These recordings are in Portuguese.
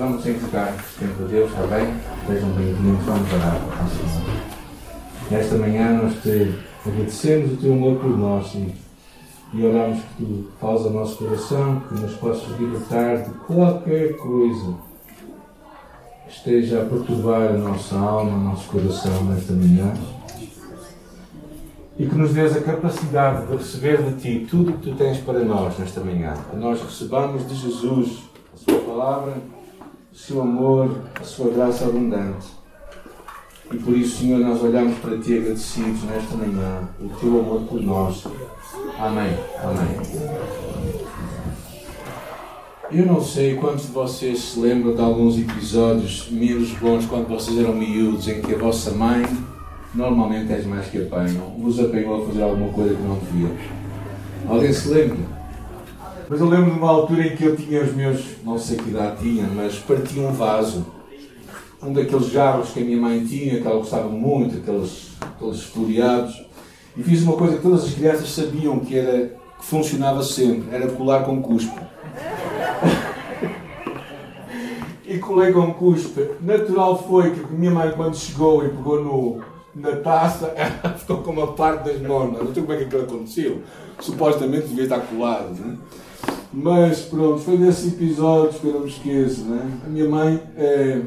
Vamos entregar tempo a Deus, está bem? Sejam bem-vindos, vamos orar ao Senhor. Nesta manhã nós te agradecemos o teu amor por nós e, e oramos que tu fales ao nosso coração, que nos possas libertar de qualquer coisa que esteja a perturbar a nossa alma, o nosso coração nesta manhã e que nos dês a capacidade de receber de Ti tudo o que Tu tens para nós nesta manhã. Que nós recebamos de Jesus a Sua palavra, o Seu amor, a Sua graça abundante. E por isso, Senhor, nós olhamos para Ti agradecidos nesta manhã, o Teu amor por nós. Amém. Amém. Eu não sei quantos de vocês se lembram de alguns episódios menos bons quando vocês eram miúdos, em que a vossa mãe normalmente és mais que apanham, vos apanhou a fazer alguma coisa que não devia. Alguém se lembra? Mas eu lembro de uma altura em que eu tinha os meus, não sei que idade tinha, mas parti um vaso. Um daqueles jarros que a minha mãe tinha, que ela gostava muito, aqueles, aqueles floreados. E fiz uma coisa que todas as crianças sabiam que, era, que funcionava sempre, era colar com cuspe. e colei com cuspe. Natural foi que a minha mãe, quando chegou e pegou no, na taça, ela ficou com uma parte das normas. Não sei como é que aquilo aconteceu. Supostamente devia estar colado, né? Mas pronto, foi nesses episódios que eu não me esqueço. Né? A minha mãe é,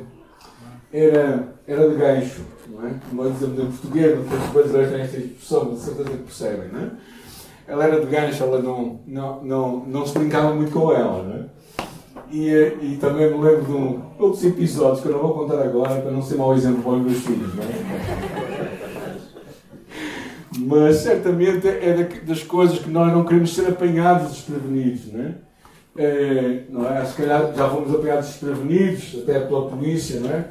era, era de gancho, não é? Como dizemos em português, não brasileiros têm esta expressão, mas certeza que percebem, não é? Ela era de gancho, ela não, não, não, não se brincava muito com ela, não é? E, e também me lembro de um, outros episódios que eu não vou contar agora para não ser mau exemplo para os meus filhos, não é? Mas certamente é das coisas que nós não queremos ser apanhados desprevenidos, não é? é? não é? Se calhar já fomos apanhados desprevenidos, até pela polícia, não é?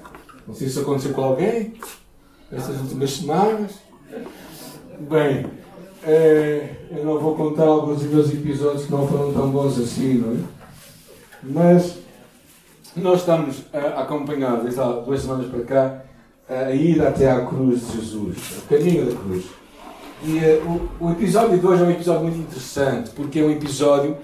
Não sei se aconteceu com alguém estas últimas semanas. Bem, é, eu não vou contar alguns dos meus episódios que não foram tão bons assim, não é? Mas nós estamos a acompanhar, desde há duas semanas para cá, a ida até à cruz de Jesus, o caminho da cruz. E uh, o, o, episódio de hoje é um episódio muito interessante, porque é um episódio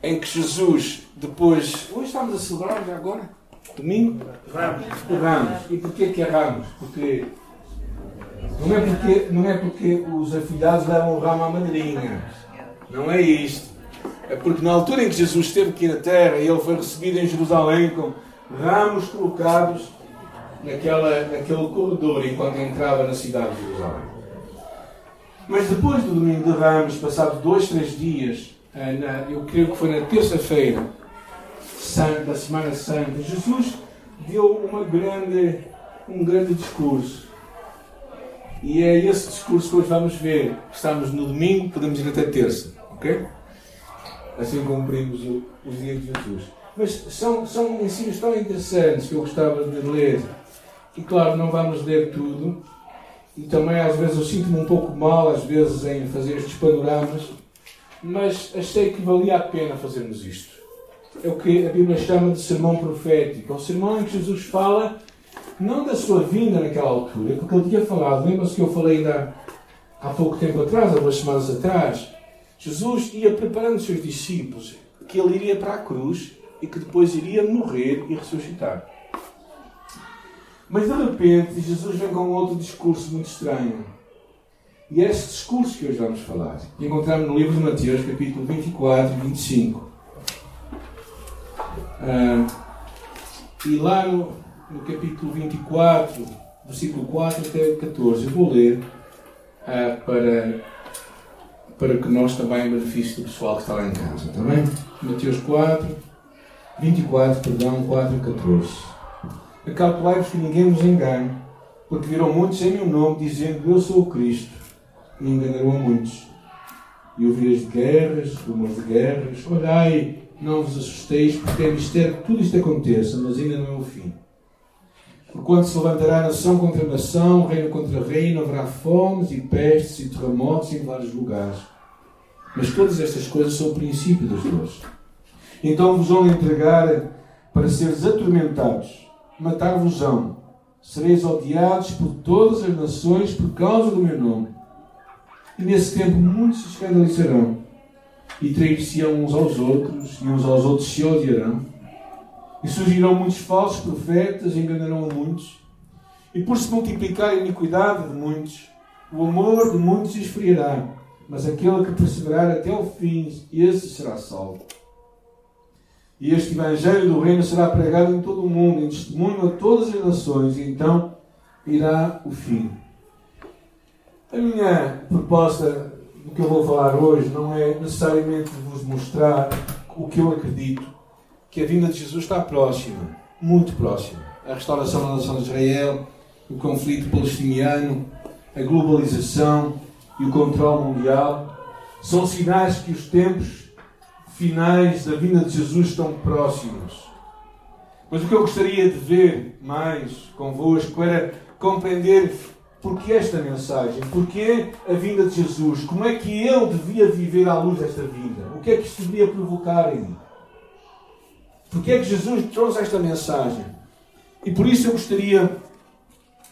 em que Jesus, depois. Hoje estamos a celebrar já agora? Domingo? Ramos. Ramos. E porquê que é Ramos? Porque. Não é porque, não é porque os afilhados levam o ramo à madrinha. Não é isto. É porque na altura em que Jesus esteve aqui na terra e ele foi recebido em Jerusalém com ramos colocados naquela, naquele corredor enquanto entrava na cidade de Jerusalém. Mas depois do domingo de Ramos, passados dois, três dias, eh, eu creio que foi na terça-feira da Semana Santa, Jesus deu uma grande, um grande discurso. E é esse discurso que hoje vamos ver. Estamos no domingo, podemos ir até terça, ok? Assim cumprimos o, os dias de Jesus. Mas são, são ensinos tão interessantes que eu gostava de ler. E claro, não vamos ler tudo, e também às vezes eu sinto-me um pouco mal, às vezes, em fazer estes panoramas, mas achei que valia a pena fazermos isto. É o que a Bíblia chama de sermão profético. É o sermão em que Jesus fala, não da sua vinda naquela altura, porque ele tinha falado, lembra-se que eu falei ainda há pouco tempo atrás, há duas semanas atrás, Jesus ia preparando os seus discípulos que ele iria para a cruz e que depois iria morrer e ressuscitar. Mas de repente Jesus vem com outro discurso muito estranho. E é esse discurso que hoje vamos falar. E encontramos no livro de Mateus, capítulo 24 e 25. Ah, e lá no, no, capítulo 24, versículo 4 até 14, eu vou ler ah, para, para que nós também benefício do pessoal que está lá em casa. Está bem? Mateus 4, 24, perdão, 4 e 14. Acautelai-vos que ninguém vos engane, porque viram muitos em meu nome, dizendo eu sou o Cristo, e enganarão a muitos. E ouvireis de guerras, rumores de guerras. Olhai, não vos assusteis, porque é mistério que tudo isto aconteça, mas ainda não é o fim. Porquanto se levantará nação contra nação, reino contra reino, haverá fomes e pestes e terremotos em vários lugares. Mas todas estas coisas são o princípio das dores. Então vos vão entregar para seres atormentados matar-vos-ão. Sereis odiados por todas as nações por causa do meu nome. E nesse tempo muitos se escandalizarão e trair-se-ão uns aos outros, e uns aos outros se odiarão. E surgirão muitos falsos profetas, enganarão a muitos. E por se multiplicar a iniquidade de muitos, o amor de muitos esfriará. Mas aquele que perseverar até ao fim, esse será salvo. E este Evangelho do Reino será pregado em todo o mundo, em testemunho a todas as nações, e então irá o fim. A minha proposta do que eu vou falar hoje não é necessariamente vos mostrar o que eu acredito, que a vinda de Jesus está próxima, muito próxima. A restauração da nação de Israel, o conflito palestiniano, a globalização e o controle mundial são sinais que os tempos finais da vinda de Jesus estão próximos. Mas o que eu gostaria de ver mais convosco era compreender porque esta mensagem, porque a vinda de Jesus, como é que eu devia viver à luz desta vinda, o que é que isto deveria provocar em mim. Porque é que Jesus trouxe esta mensagem? E por isso eu gostaria,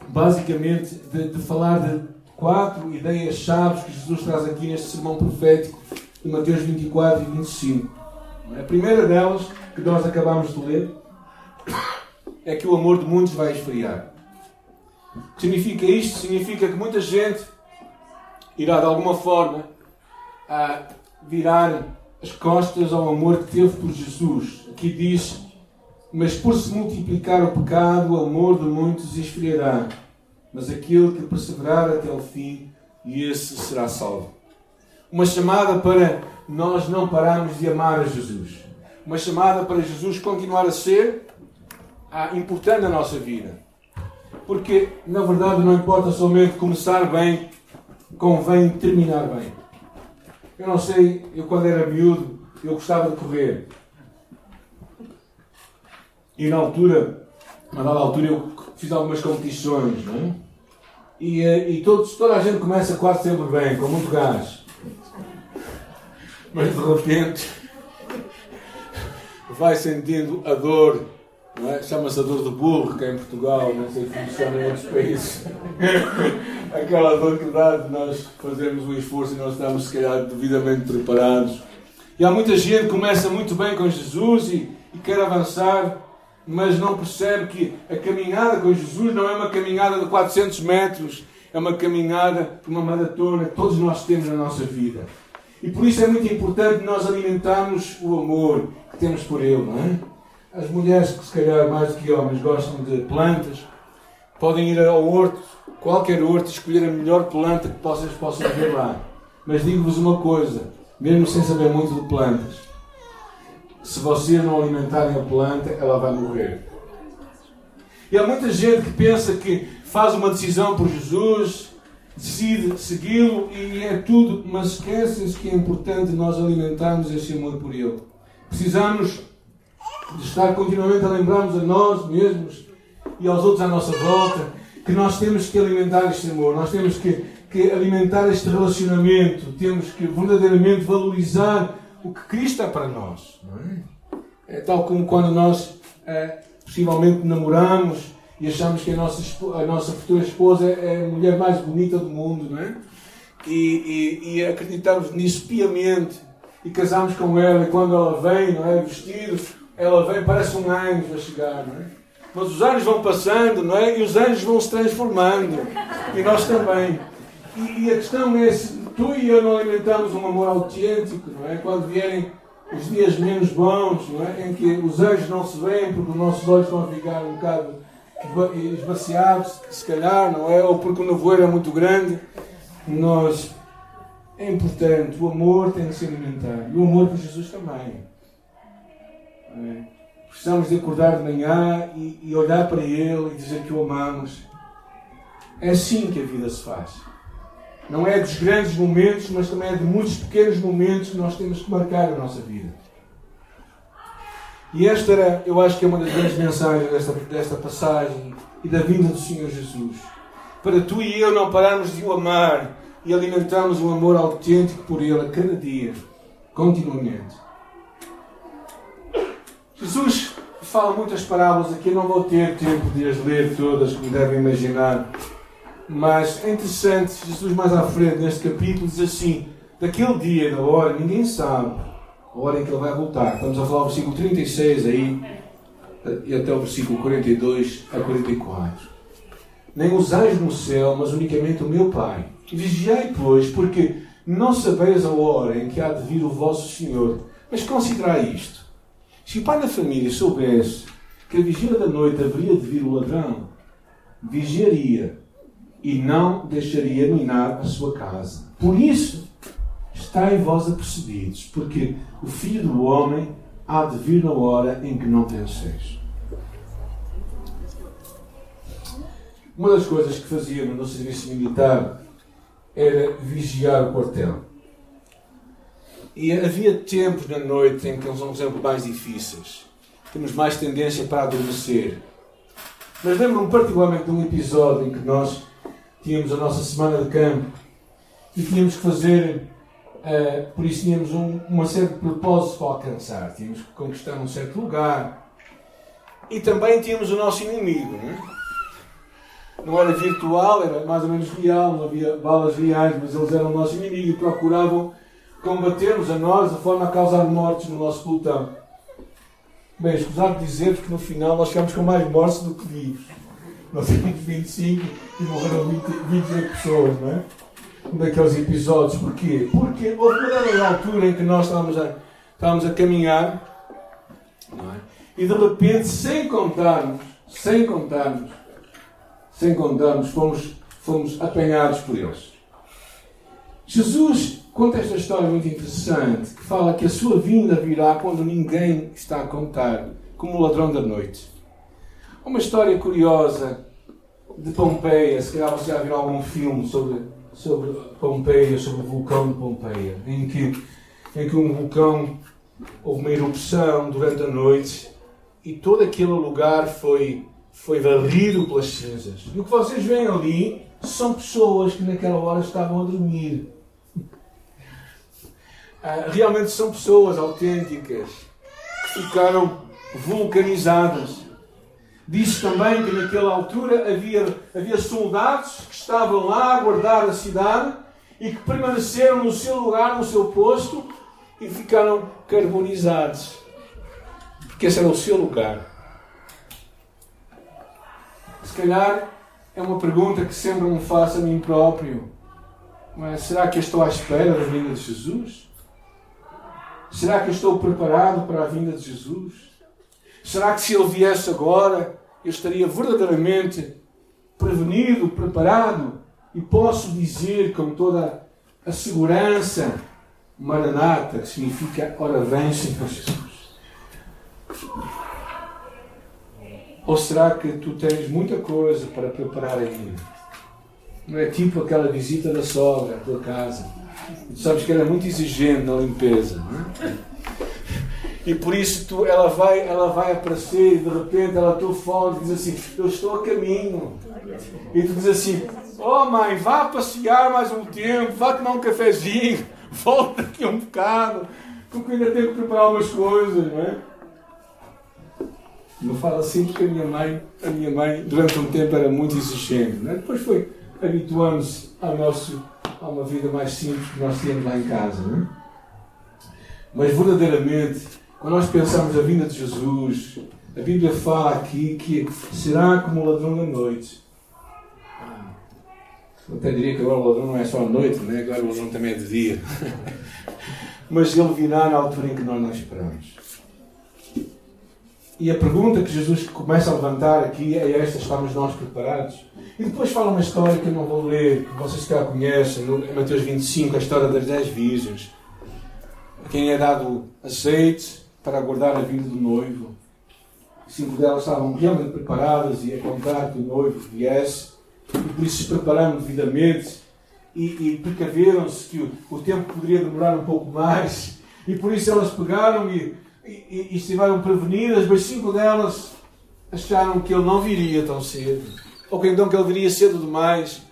basicamente, de, de falar de quatro ideias-chave que Jesus traz aqui neste sermão profético de Mateus 24 e 25. A primeira delas, que nós acabamos de ler, é que o amor de muitos vai esfriar. Significa isto? Significa que muita gente irá de alguma forma virar as costas ao amor que teve por Jesus. Aqui diz: Mas por se multiplicar o pecado, o amor de muitos esfriará. Mas aquele que perseverar até o fim, e esse será salvo. Uma chamada para nós não pararmos de amar a Jesus. Uma chamada para Jesus continuar a ser ah, importante na nossa vida. Porque, na verdade, não importa somente começar bem, convém terminar bem. Eu não sei, eu quando era miúdo, eu gostava de correr. E na altura, a dada altura, eu fiz algumas competições, não é? E, eh, e todos, toda a gente começa quase sempre bem, com muito gás. Mas de repente vai sentindo a dor, é? chama-se a dor de burro, que é em Portugal, não sei se funciona em outros países. Aquela dor que dá de nós fazermos um esforço e nós estamos, se calhar, devidamente preparados. E há muita gente que começa muito bem com Jesus e, e quer avançar, mas não percebe que a caminhada com Jesus não é uma caminhada de 400 metros, é uma caminhada, uma maratona que todos nós temos na nossa vida. E por isso é muito importante nós alimentarmos o amor que temos por Ele, não é? As mulheres que se calhar mais do que homens gostam de plantas, podem ir ao horto, qualquer horto, escolher a melhor planta que vocês possam ver lá. Mas digo-vos uma coisa, mesmo sem saber muito de plantas, se vocês não alimentarem a planta, ela vai morrer. E há muita gente que pensa que faz uma decisão por Jesus, decide segui-lo e é tudo, mas esquecem-se que é importante nós alimentarmos esse amor por Ele. Precisamos de estar continuamente a lembrarmos a nós mesmos e aos outros à nossa volta que nós temos que alimentar este amor, nós temos que, que alimentar este relacionamento, temos que verdadeiramente valorizar o que Cristo é para nós. É? é? tal como quando nós é, possivelmente namoramos e achamos que a nossa, a nossa futura esposa é a mulher mais bonita do mundo, não é? E, e, e acreditamos nisso piamente e casamos com ela e quando ela vem, não é? Vestido, ela vem, parece um anjo a chegar, não é? Mas os anos vão passando, não é? E os anjos vão se transformando. E nós também. E, e a questão é se tu e eu não alimentamos um amor autêntico, não é? Quando vierem os dias menos bons, não é? Em que os anjos não se veem porque os nossos olhos vão ficar um bocado esvaziados, se calhar, não é? Ou porque o nevoeiro é muito grande. Nós. É importante, o amor tem que ser alimentado. E o amor por Jesus também. É? Precisamos de acordar de manhã e, e olhar para Ele e dizer que o amamos. É assim que a vida se faz. Não é dos grandes momentos, mas também é de muitos pequenos momentos que nós temos que marcar a nossa vida. E esta era, eu acho que é uma das grandes mensagens desta, desta passagem e da vinda do Senhor Jesus. Para tu e eu não pararmos de o amar e alimentarmos um amor autêntico por Ele a cada dia, continuamente. Jesus fala muitas parábolas aqui, não vou ter tempo de as ler todas, como devem imaginar. Mas é interessante, Jesus mais à frente neste capítulo diz assim: daquele dia da hora ninguém sabe a hora em que ele vai voltar. Estamos a falar do versículo 36 aí. e até o versículo 42 a 44. Nem os anjos no céu, mas unicamente o meu Pai. Vigiai, pois, porque não sabeis a hora em que há de vir o vosso Senhor. Mas considerai isto. Se o pai da família soubesse que a vigília da noite haveria de vir o ladrão, vigiaria e não deixaria minar a sua casa. Por isso, estáis vós apercebidos, porque o Filho do Homem há de vir na hora em que não penseis. Uma das coisas que fazíamos no serviço militar era vigiar o quartel. E havia tempos na noite em que são, por exemplo, mais difíceis. Temos mais tendência para adormecer. Mas lembro-me particularmente de um episódio em que nós tínhamos a nossa semana de campo e tínhamos que fazer, uh, por isso tínhamos um, uma série de propósitos para alcançar. Tínhamos que conquistar um certo lugar. E também tínhamos o nosso inimigo. Não é? não era virtual, era mais ou menos real, não havia balas reais, mas eles eram o nosso inimigo e procuravam combater-nos a nós de forma a causar mortes no nosso pelotão. Bem, escusado dizer-vos que no final nós ficamos com mais mortes do que vivos. Nós temos 25 e morreram 20, 28 pessoas, não é? Daqueles episódios. Porquê? Porque houve uma dada altura em que nós estávamos a, estávamos a caminhar, é? E de repente, sem contarmos, sem contarmos, sem contarmos, fomos, fomos apanhados por eles. Jesus conta esta história muito interessante que fala que a sua vinda virá quando ninguém está a contar, como o ladrão da noite. Uma história curiosa de Pompeia, se calhar você já viu algum filme sobre, sobre Pompeia, sobre o vulcão de Pompeia, em que, em que um vulcão houve uma erupção durante a noite e todo aquele lugar foi foi varrido pelas cinzas. E o que vocês veem ali são pessoas que naquela hora estavam a dormir. Ah, realmente são pessoas autênticas que ficaram vulcanizadas. Diz também que naquela altura havia, havia soldados que estavam lá a guardar a cidade e que permaneceram no seu lugar, no seu posto e ficaram carbonizados. Porque esse era o seu lugar. Se calhar é uma pergunta que sempre me faço a mim próprio. Mas será que eu estou à espera da vinda de Jesus? Será que eu estou preparado para a vinda de Jesus? Será que se ele viesse agora, eu estaria verdadeiramente prevenido, preparado? E posso dizer com toda a segurança, Maranata, que significa ora vem, Senhor Jesus. Ou será que tu tens muita coisa para preparar ainda? Não é tipo aquela visita da sogra à tua casa. Tu sabes que ela é muito exigente na limpeza, não é? E por isso tu, ela, vai, ela vai aparecer e de repente ela telefona e diz assim: Eu estou a caminho. E tu diz assim: Oh mãe, vá passear mais um tempo, vá tomar um cafezinho, volta aqui um bocado, porque ainda tenho que preparar umas coisas, não é? Eu falo assim porque a minha mãe, a minha mãe durante um tempo era muito exigente. Né? Depois foi habituando-se ao nosso, a uma vida mais simples que nós tínhamos lá em casa. Né? Mas verdadeiramente, quando nós pensamos a vinda de Jesus, a Bíblia fala aqui que será como o ladrão da noite. Eu até diria que agora o ladrão não é só à noite, né? agora o ladrão também é de dia. Mas ele virá na altura em que nós não esperamos. E a pergunta que Jesus começa a levantar aqui é esta: estamos nós preparados? E depois fala uma história que eu não vou ler, que vocês já conhecem, no Mateus 25, a história das dez virgens. A quem é dado azeite para aguardar a vinda do noivo. Cinco delas estavam realmente preparadas e a contar que o noivo viesse, e por isso se prepararam devidamente e, e precaveram-se que o, o tempo poderia demorar um pouco mais, e por isso elas pegaram e e, e, estiveram prevenidas, mas cinco delas acharam que ele não viria tão cedo. Ou que então que ele viria cedo demais.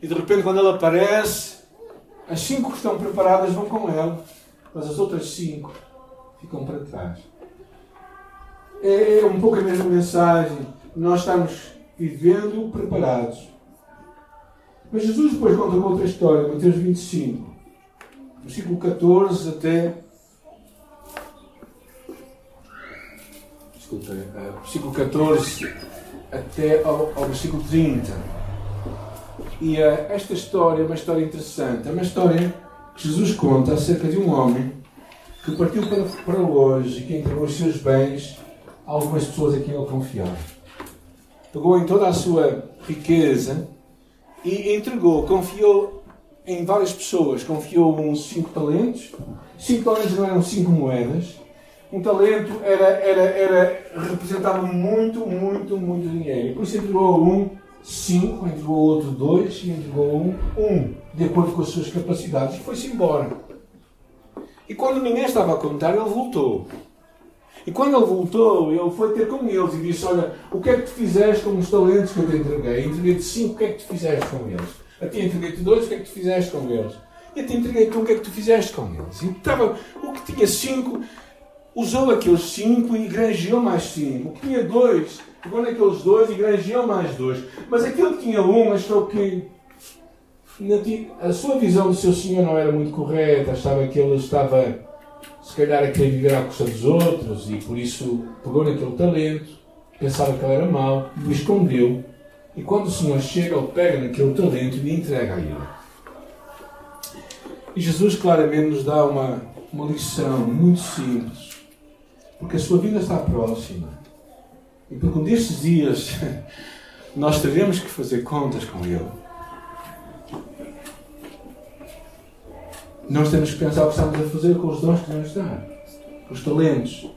E de repente, quando ele aparece, as cinco que estão preparadas vão com ele, mas as outras cinco ficam para trás. É, é um pouco a mesma mensagem. Nós estamos vivendo preparados. Mas Jesus depois conta uma outra história, Mateus 25, versículo 14 até desculpa, uh, versículo 14 até ao, ao versículo 30. E uh, esta história é uma história interessante. É uma história que Jesus conta acerca de um homem que partiu para, para longe e que entregou os seus bens a algumas pessoas a quem ele confiava. Pegou em toda a sua riqueza e entregou, confiou em várias pessoas. Confiou uns cinco talentos. Cinco talentos não eram cinco moedas. Um talento era, era, era, representava muito, muito, muito dinheiro. Por isso entregou um cinco, entregou outro dois e entregou um um, de acordo com as suas capacidades. E foi-se embora. E quando ninguém estava a contar, ele voltou. E quando ele voltou, ele foi ter com eles e disse: Olha, o que é que tu fizeste com os talentos que eu te entreguei? Entreguei-te cinco, o que é que tu fizeste com eles? A ti entreguei-te dois, o que é que tu fizeste com eles? E a ti entreguei-te um, o que é que tu fizeste com eles? E estava, o que tinha cinco, usou aqueles cinco e granjeou mais cinco. O que tinha dois, pegou naqueles dois e granjeou mais dois. Mas aquele que tinha um achou que a sua visão do seu senhor não era muito correta, achava que ele estava, se calhar, a querer viver à custa dos outros e por isso pegou naquele talento, pensava que ele era mau, o escondeu e quando o Senhor chega, ele pega naquele talento e entrega a ele. E Jesus claramente nos dá uma, uma lição muito simples. Porque a sua vida está próxima. E porque um destes dias nós teremos que fazer contas com Ele. Nós temos que pensar o que estamos a fazer com os dons que nos dá, com os talentos,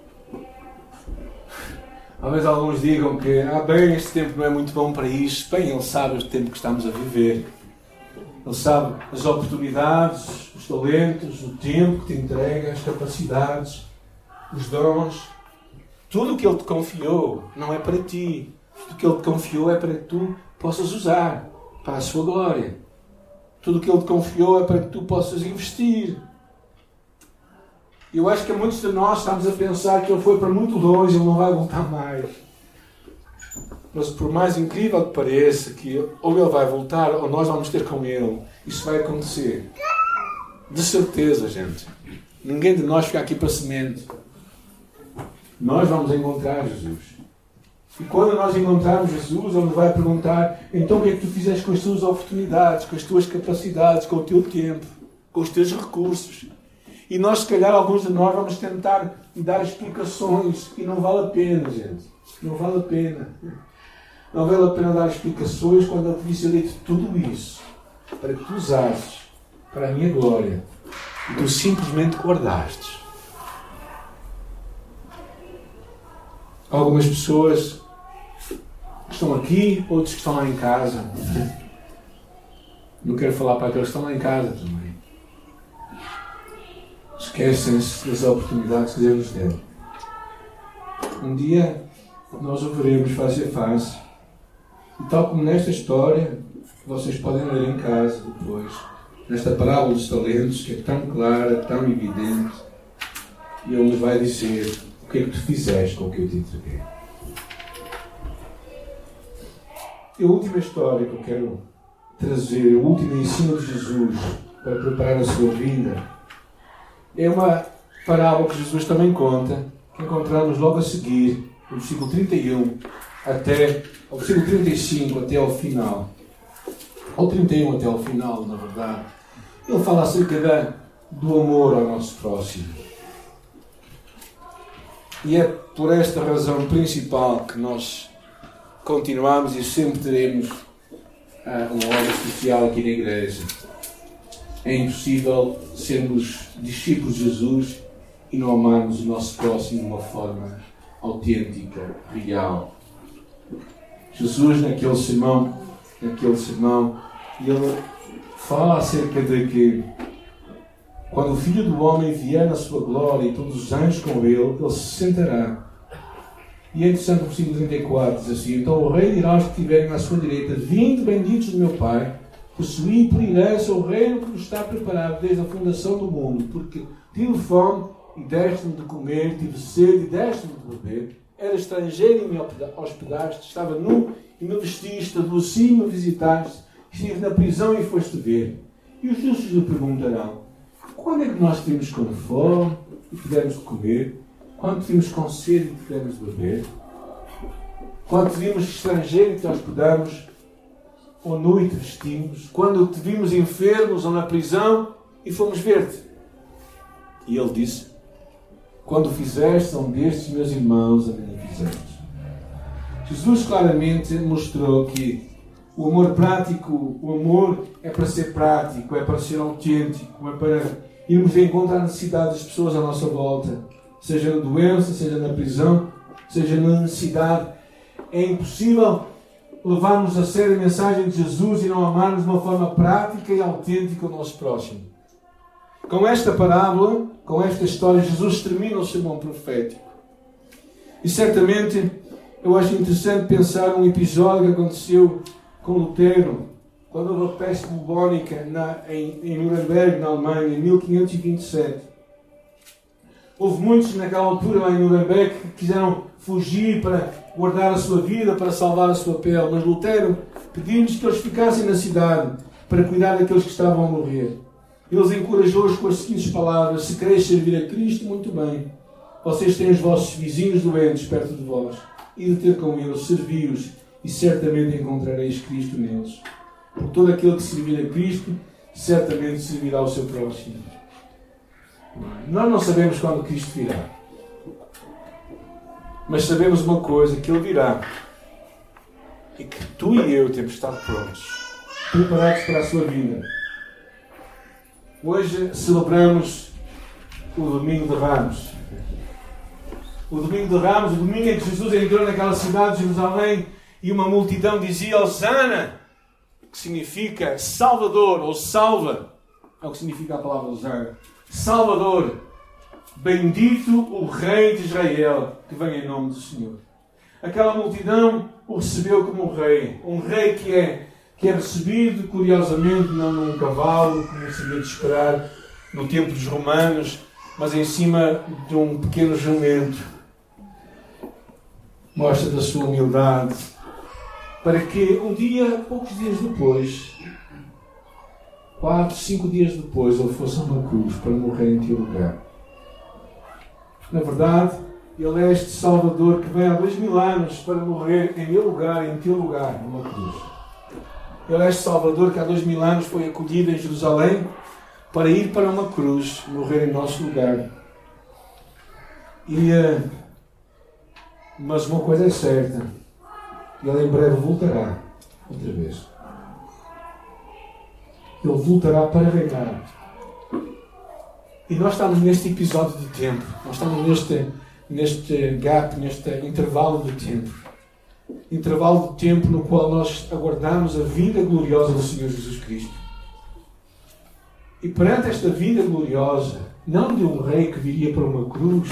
Talvez alguns digam que, ah, bem, este tempo não é muito bom para isto. Bem, Ele sabe o tempo que estamos a viver. Ele sabe as oportunidades, os talentos, o tempo que te entrega, as capacidades, os dons. Tudo o que Ele te confiou não é para ti. Tudo o que Ele te confiou é para que tu possas usar para a sua glória. Tudo o que Ele te confiou é para que tu possas investir eu acho que muitos de nós estamos a pensar que ele foi para muito longe, ele não vai voltar mais. Mas por mais incrível que pareça, que ou ele vai voltar ou nós vamos ter com ele, isso vai acontecer. De certeza, gente. Ninguém de nós fica aqui para semente. Nós vamos encontrar Jesus. E quando nós encontrarmos Jesus, Ele nos vai perguntar: então o que é que tu fizeste com as tuas oportunidades, com as tuas capacidades, com o teu tempo, com os teus recursos? E nós, se calhar, alguns de nós vamos tentar dar explicações e não vale a pena, gente. Não vale a pena. Não vale a pena dar explicações quando eu te disse, eu tudo isso para que tu usasses para a minha glória e tu simplesmente guardastes. Algumas pessoas estão aqui, outros que estão lá em casa. Não quero falar para aqueles que estão lá em casa também esquecem-se das oportunidades que Deus nos deu. Um dia nós o veremos face a face. E tal como nesta história, vocês podem ler em casa depois, nesta parábola dos talentos, que é tão clara, tão evidente, e Ele vai dizer o que é que tu fizeste com o que eu te entreguei. A última história que eu quero trazer, o último ensino de Jesus para preparar a sua vida, é uma parábola que Jesus também conta, que encontramos logo a seguir, no versículo 31 até ao versículo 35 até ao final. Ao 31 até ao final, na verdade. Ele fala acerca da, do amor ao nosso próximo. E é por esta razão principal que nós continuamos e sempre teremos uh, uma obra social aqui na igreja é impossível sermos discípulos de Jesus e não amarmos o nosso próximo de uma forma autêntica, real. Jesus, naquele sermão, naquele sermão, ele fala acerca de que quando o Filho do Homem vier na sua glória e todos os anjos com ele, ele se sentará. E é interessante o versículo 34 diz assim: Então o rei dirá aos que estiverem à sua direita: Vinde benditos do meu Pai possuí por herança o reino que nos está preparado desde a fundação do mundo, porque tive fome e deste-me de comer, tive sede e deste-me de beber, era estrangeiro e me hospedaste, estava nu e me vestiste, adoeci e me visitaste, estive na prisão e foste ver. E os justos lhe perguntarão, quando é que nós temos com fome e pudermos de comer? Quando te vimos com sede e te de beber? Quando te vimos estrangeiro e te hospedamos? Ou nu e te vestimos? Quando te vimos enfermos ou na prisão e fomos ver-te? E ele disse: Quando fizeste a um destes meus irmãos, a mim fizeste. Jesus claramente mostrou que o amor prático, o amor é para ser prático, é para ser autêntico, é para irmos de encontro à necessidade das pessoas à nossa volta, seja na doença, seja na prisão, seja na necessidade. É impossível levarmos a sério a mensagem de Jesus e não amarmos de uma forma prática e autêntica o nosso próximo. Com esta parábola, com esta história, Jesus termina o sermão profético. E certamente eu acho interessante pensar um episódio que aconteceu com Lutero, quando houve a peste bubónica na, em, em Nuremberg, na Alemanha, em 1527. Houve muitos naquela altura lá em Nuremberg que quiseram fugir para guardar a sua vida, para salvar a sua pele, mas Lutero pediu-lhes que eles ficassem na cidade para cuidar daqueles que estavam a morrer. Eles encorajou-os com as seguintes palavras: Se quereis servir a Cristo, muito bem. Vocês têm os vossos vizinhos doentes perto de vós, e de ter com eles, servi-os, e certamente encontrareis Cristo neles. Por todo aquele que servir a Cristo, certamente servirá ao seu próximo. Nós não sabemos quando Cristo virá. Mas sabemos uma coisa, que Ele virá. E que tu e eu temos de estar prontos. Preparados para a sua vida. Hoje celebramos o Domingo de Ramos. O Domingo de Ramos, o domingo em que Jesus entrou naquela cidade de Jerusalém e uma multidão dizia Osana, que significa Salvador ou salva, é o que significa a palavra Osana. Salvador, bendito o Rei de Israel, que vem em nome do Senhor. Aquela multidão o recebeu como um rei, um rei que é, que é recebido, curiosamente, não num cavalo, como seria de esperar no tempo dos romanos, mas em cima de um pequeno jumento. Mostra da sua humildade, para que um dia, poucos dias depois, quatro, cinco dias depois, ele fosse a uma cruz para morrer em teu lugar. Na verdade, ele é este Salvador que vem há dois mil anos para morrer em meu lugar, em teu lugar, numa cruz. Ele é este Salvador que há dois mil anos foi acolhido em Jerusalém para ir para uma cruz, morrer em nosso lugar. E, eh, mas uma coisa é certa: ele em breve voltará outra vez. Ele voltará para reinar. E nós estamos neste episódio de tempo, nós estamos neste, neste gap, neste intervalo de tempo. Intervalo de tempo no qual nós aguardamos a vinda gloriosa do Senhor Jesus Cristo. E perante esta vinda gloriosa, não de um rei que viria para uma cruz,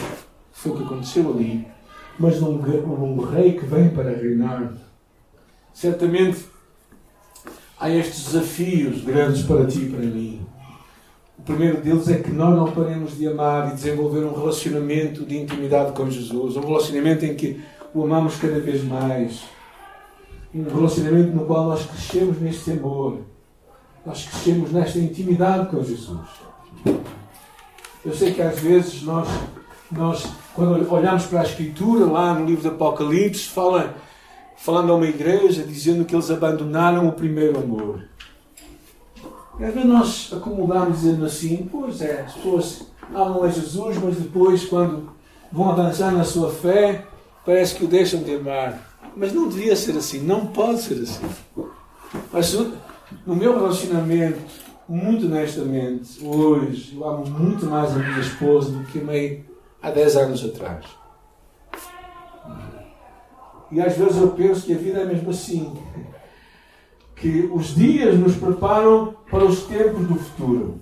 foi o que aconteceu ali, mas de um, um rei que vem para reinar. Certamente há estes desafios grandes para ti e para mim. O primeiro deles é que nós não paremos de amar e desenvolver um relacionamento de intimidade com Jesus, um relacionamento em que o amamos cada vez mais, um relacionamento no qual nós crescemos neste amor, nós crescemos nesta intimidade com Jesus. Eu sei que às vezes nós, nós quando olhamos para a Escritura, lá no livro do Apocalipse, fala, falando a uma igreja, dizendo que eles abandonaram o primeiro amor. E às vezes nós acomodamos dizendo assim, pois é, as pessoas amam a Jesus, mas depois, quando vão avançar na sua fé, parece que o deixam de amar. Mas não devia ser assim, não pode ser assim. Mas no meu relacionamento, muito honestamente, hoje, eu amo muito mais a minha esposa do que amei há 10 anos atrás. E às vezes eu penso que a vida é mesmo assim que os dias nos preparam para os tempos do futuro.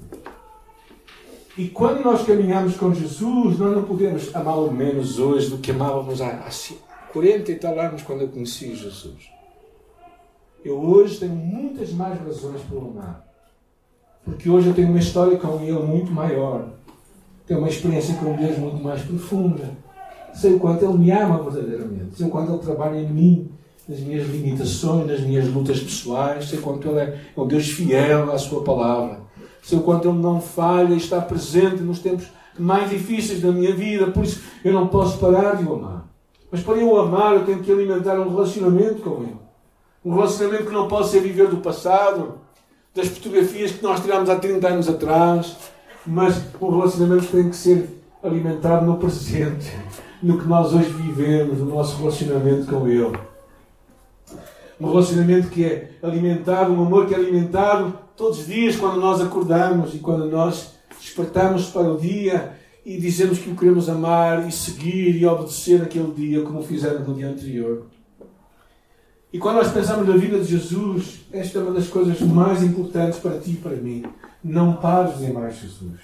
E quando nós caminhamos com Jesus, nós não podemos amá-lo menos hoje do que amávamos há 40 e tal anos quando eu conheci Jesus. Eu hoje tenho muitas mais razões para o amar. Porque hoje eu tenho uma história com Ele muito maior. Tenho uma experiência com Deus muito mais profunda. Sei o quanto Ele me ama verdadeiramente. Sei o quanto Ele trabalha em mim nas minhas limitações, nas minhas lutas pessoais, sei quanto Ele é, é um Deus fiel à Sua palavra, sei o quanto Ele não falha e está presente nos tempos mais difíceis da minha vida, por isso eu não posso parar de o amar. Mas para eu amar, eu tenho que alimentar um relacionamento com Ele. Um relacionamento que não pode ser viver do passado, das fotografias que nós tiramos há 30 anos atrás, mas um relacionamento que tem que ser alimentado no presente, no que nós hoje vivemos, no nosso relacionamento com Ele. Um relacionamento que é alimentado, um amor que é alimentado todos os dias quando nós acordamos e quando nós despertamos para o dia e dizemos que o queremos amar e seguir e obedecer naquele dia como fizeram no dia anterior. E quando nós pensamos na vida de Jesus, esta é uma das coisas mais importantes para ti e para mim. Não pares de amar Jesus.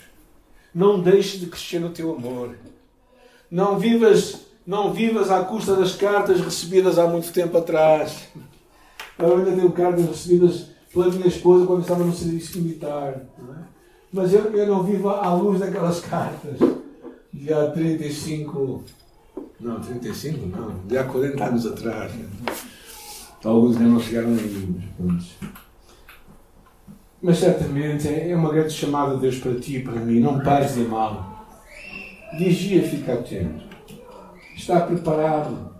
Não deixes de crescer no teu amor. Não vivas, não vivas à custa das cartas recebidas há muito tempo atrás. Eu ainda tenho cartas recebidas pela minha esposa quando estava no serviço militar. É? Mas eu, eu não vivo à luz daquelas cartas de há 35. Não, 35 não, de há 40 anos atrás. Alguns ainda não chegaram aí, mas Mas certamente é uma grande chamada de Deus para ti e para mim. Não pares de amá-lo. Vigia, fica atento. Está preparado.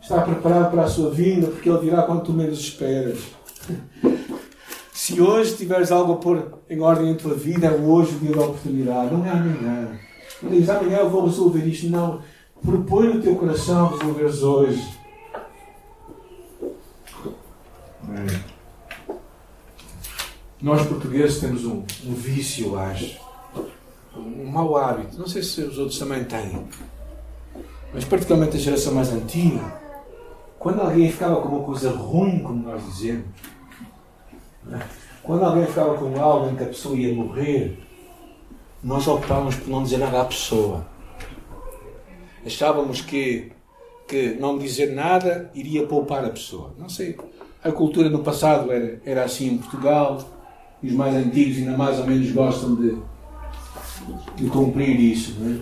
Está preparado para a sua vinda, porque Ele virá quando tu menos esperas. Se hoje tiveres algo a pôr em ordem em tua vida, é hoje o dia da oportunidade, não é amanhã. Não dizes amanhã eu vou resolver isto, não. Propõe no teu coração resolveres hoje. É. Nós portugueses temos um, um vício, acho. Um mau hábito. Não sei se os outros também têm. Mas particularmente a geração mais antiga. Quando alguém ficava com uma coisa ruim, como nós dizemos, quando alguém ficava com algo em que a pessoa ia morrer, nós optávamos por não dizer nada à pessoa. Achávamos que, que não dizer nada iria poupar a pessoa. Não sei. A cultura no passado era, era assim em Portugal. Os mais antigos ainda mais ou menos gostam de, de cumprir isso. Não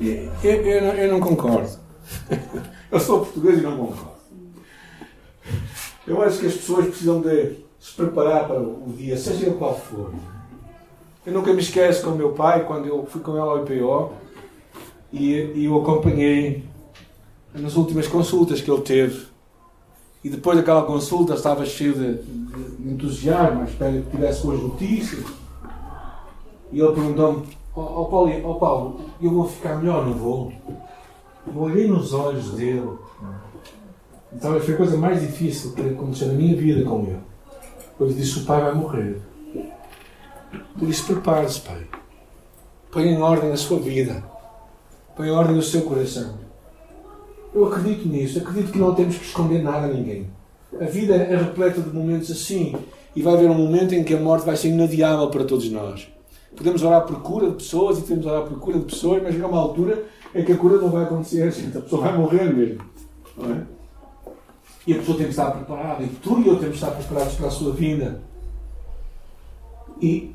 é? eu, eu, não, eu não concordo. Eu sou português e não concordo. Eu acho que as pessoas precisam de se preparar para o dia, seja ele qual for. Eu nunca me esqueço com o meu pai, quando eu fui com ele ao IPO e, e eu acompanhei nas últimas consultas que ele teve. E depois daquela consulta estava cheio de, de entusiasmo, à espera que tivesse boas notícias. E ele perguntou-me: Ó oh, Paulo, oh, Paulo, eu vou ficar melhor, não vou? Eu olhei nos olhos dele. Então foi a coisa mais difícil que aconteceu na minha vida com ele. Ele disse: O pai vai morrer. Por isso, prepare-se, pai. Põe em ordem a sua vida. Põe em ordem o seu coração. Eu acredito nisso. Acredito que não temos que esconder nada a ninguém. A vida é repleta de momentos assim. E vai haver um momento em que a morte vai ser inadiável para todos nós. Podemos orar por cura de pessoas e temos orar por cura de pessoas, mas chega uma altura em que a cura não vai acontecer. A pessoa vai morrer mesmo. Não é? E a pessoa tem que estar preparada. E tu e eu temos que estar preparados para a sua vinda. E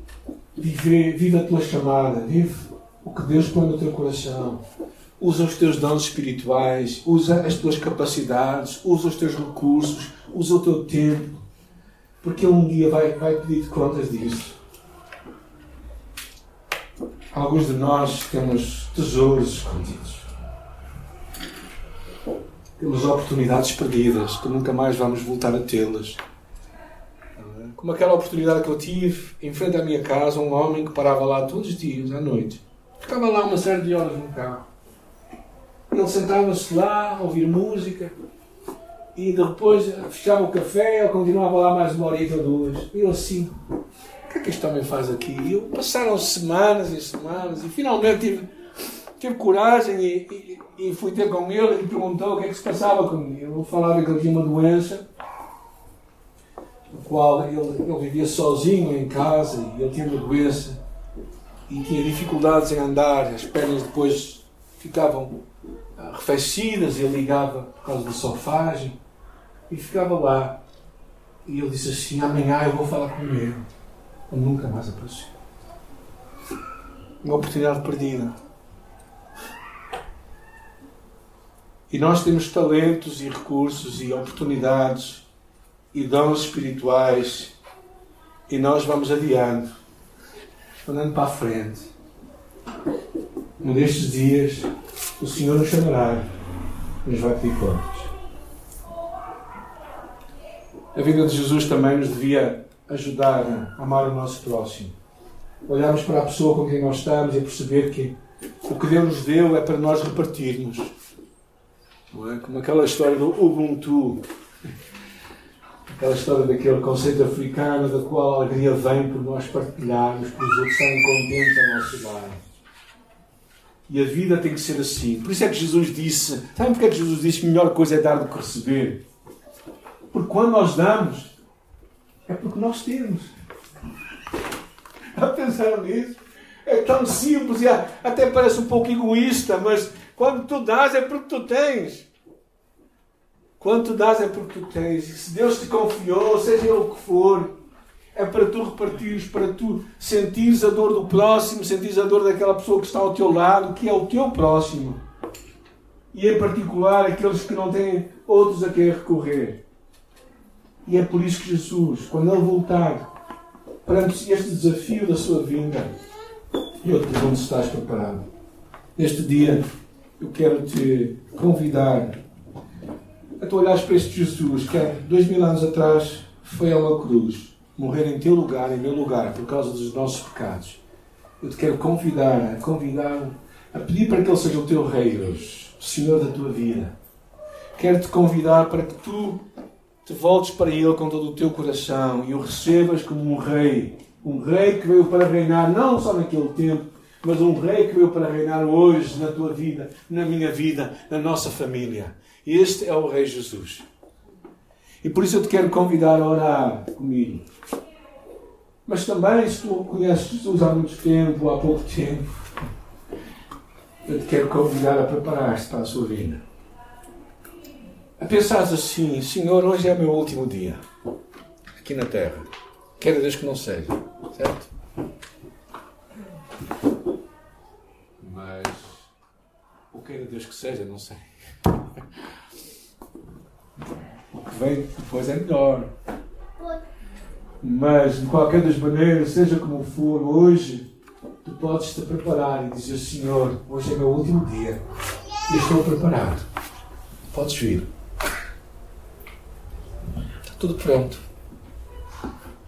vive, vive a tua chamada. Vive o que Deus põe no teu coração. Usa os teus dons espirituais. Usa as tuas capacidades. Usa os teus recursos. Usa o teu tempo. Porque um dia vai, vai pedir contas disso. Alguns de nós temos tesouros escondidos temos oportunidades perdidas que nunca mais vamos voltar a tê-las. Como aquela oportunidade que eu tive em frente à minha casa, um homem que parava lá todos os dias à noite. Ficava lá uma série de horas no carro. Ele sentava-se lá a ouvir música e depois fechava o café, ele continuava lá mais uma horita ou duas. E eu assim, que é que este homem faz aqui? E eu, passaram semanas e semanas e finalmente tive tive coragem e, e, e, fui ter com ele e perguntou o que é que se passava comigo. Ele falava que ele tinha uma doença, no qual ele, ele vivia sozinho em casa e ele tinha uma doença e tinha dificuldades em andar, as pernas depois ficavam arrefecidas, ele ligava por causa da sofagem e ficava lá. E ele disse assim: Amanhã eu vou falar com ele. Nunca mais apareceu. Uma oportunidade perdida. E nós temos talentos e recursos e oportunidades e dons espirituais e nós vamos adiando, andando para a frente. um destes dias, o Senhor nos chamará, nos vai pedir contas. A vida de Jesus também nos devia ajudar a amar o nosso próximo. Olharmos para a pessoa com quem nós estamos e perceber que o que Deus nos deu é para nós repartirmos. Não é? Como aquela história do Ubuntu. Aquela história daquele conceito africano da qual a alegria vem por nós partilharmos, por os outros estarem contentes ao nosso lado. E a vida tem que ser assim. Por isso é que Jesus disse. Sabem porque é que Jesus disse que a melhor coisa é dar do que receber? Porque quando nós damos, é porque nós temos. Já pensaram nisso? É tão simples e até parece um pouco egoísta, mas quando tu dás é porque tu tens. Quando tu dás é porque tu tens. E se Deus te confiou, seja o que for, é para tu repartires, para tu sentires a dor do próximo, sentires a dor daquela pessoa que está ao teu lado, que é o teu próximo. E em particular aqueles que não têm outros a quem recorrer. E é por isso que Jesus, quando Ele voltar, perante este desafio da sua vinda, eu te pergunto se estás preparado. Neste dia, eu quero te convidar a tu olhares para este Jesus que há dois mil anos atrás foi a uma cruz morrer em teu lugar, em meu lugar, por causa dos nossos pecados. Eu te quero convidar, a convidar, a pedir para que Ele seja o teu rei hoje, o Senhor da tua vida. Quero te convidar para que tu te voltes para Ele com todo o teu coração e o recebas como um rei. Um rei que veio para reinar não só naquele tempo, mas um rei que veio para reinar hoje na tua vida, na minha vida, na nossa família. Este é o Rei Jesus. E por isso eu te quero convidar a orar comigo. Mas também, se tu conheces Jesus há muito tempo, há pouco tempo, eu te quero convidar a preparar-te para a sua vida. A pensar assim, Senhor, hoje é o meu último dia aqui na Terra. Quero Deus que não seja, certo? Mas o que queira Deus que seja, não sei. O que vem depois é melhor. Mas, de qualquer das maneiras, seja como for, hoje, tu podes te preparar e dizer: Senhor, hoje é meu último dia e estou preparado. Podes vir. Tudo pronto.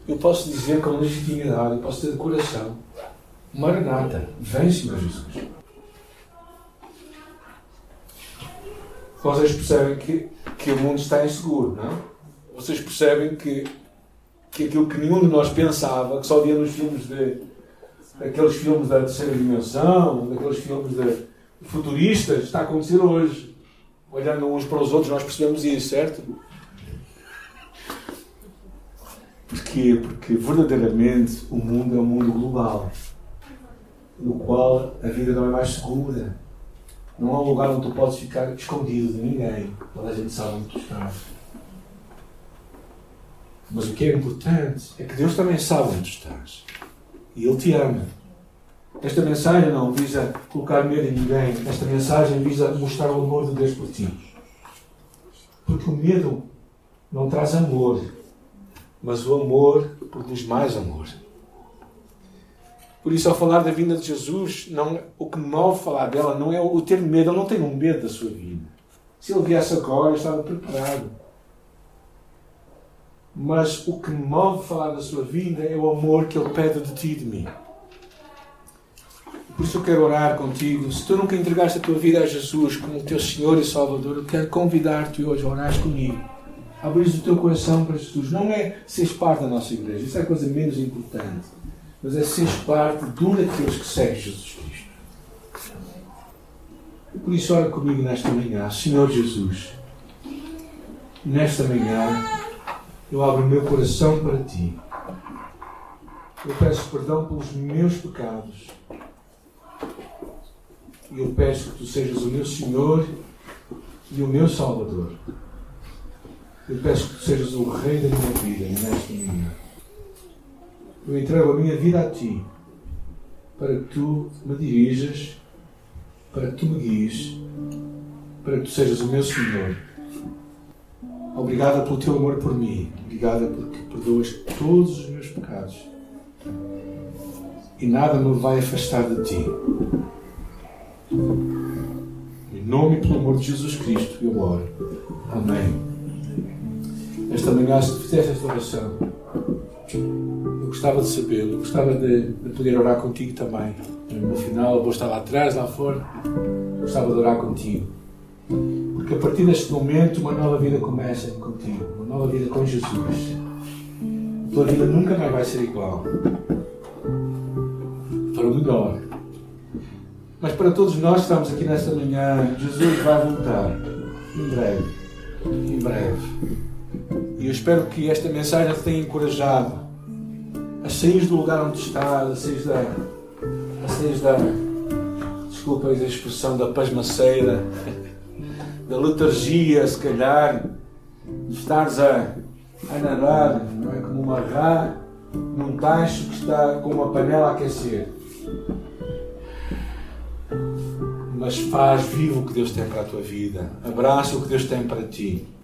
Eu posso dizer com legitimidade, eu posso ter de coração: Maranata, vem, Senhor Jesus. Vocês percebem que que o mundo está inseguro, não? Vocês percebem que, que aquilo que nenhum de nós pensava, que só via nos filmes de. aqueles filmes da terceira dimensão, daqueles filmes de futuristas, está a acontecer hoje. Olhando uns para os outros, nós percebemos isso, certo? Porquê? Porque verdadeiramente o mundo é um mundo global, no qual a vida não é mais segura não há um lugar onde tu podes ficar escondido de ninguém. Toda a gente sabe onde tu estás. Mas o que é importante é que Deus também sabe onde tu estás. E Ele te ama. Esta mensagem não visa colocar medo em ninguém. Esta mensagem visa mostrar o amor de Deus por ti. Porque o medo não traz amor. Mas o amor produz mais amor. Por isso, ao falar da vinda de Jesus, não, o que move falar dela não é o ter medo. Ele não um medo da sua vida. Se ele viesse agora, eu estava preparado. Mas o que move falar da sua vinda é o amor que ele pede de ti e de mim. Por isso eu quero orar contigo. Se tu nunca entregaste a tua vida a Jesus como teu Senhor e Salvador, eu quero convidar-te hoje a orar comigo. Abrir o teu coração para Jesus. Não é seres parte da nossa igreja. Isso é a coisa menos importante mas é seres parte de um daqueles que segue Jesus Cristo. E por isso, ora comigo nesta manhã, Senhor Jesus, nesta manhã, eu abro o meu coração para Ti. Eu peço perdão pelos meus pecados. E eu peço que Tu sejas o meu Senhor e o meu Salvador. Eu peço que Tu sejas o Rei da minha vida nesta manhã. Eu entrego a minha vida a Ti, para que Tu me dirijas, para que Tu me guies, para que Tu sejas o meu Senhor. Obrigada pelo Teu amor por mim. Obrigada porque perdoas todos os meus pecados. E nada me vai afastar de Ti. Em nome e pelo amor de Jesus Cristo, eu oro. Amém. Esta manhã, se fizeste esta oração, eu gostava de eu gostava de, de poder orar contigo também. No final, vou estar lá atrás, lá fora. Gostava de orar contigo. Porque a partir deste momento, uma nova vida começa contigo. Uma nova vida com Jesus. A tua vida nunca mais vai ser igual. Para o melhor. Mas para todos nós que estamos aqui nesta manhã, Jesus vai voltar. Em breve. Em breve. E eu espero que esta mensagem te tenha encorajado a sair do lugar onde estás, a sair da. a sair da. desculpa a expressão, da pasmaceira, da letargia, se calhar, de estares a, a nadar, não é? Como uma rã num tacho que está com uma panela a aquecer. Mas faz vivo o que Deus tem para a tua vida. Abraça o que Deus tem para ti.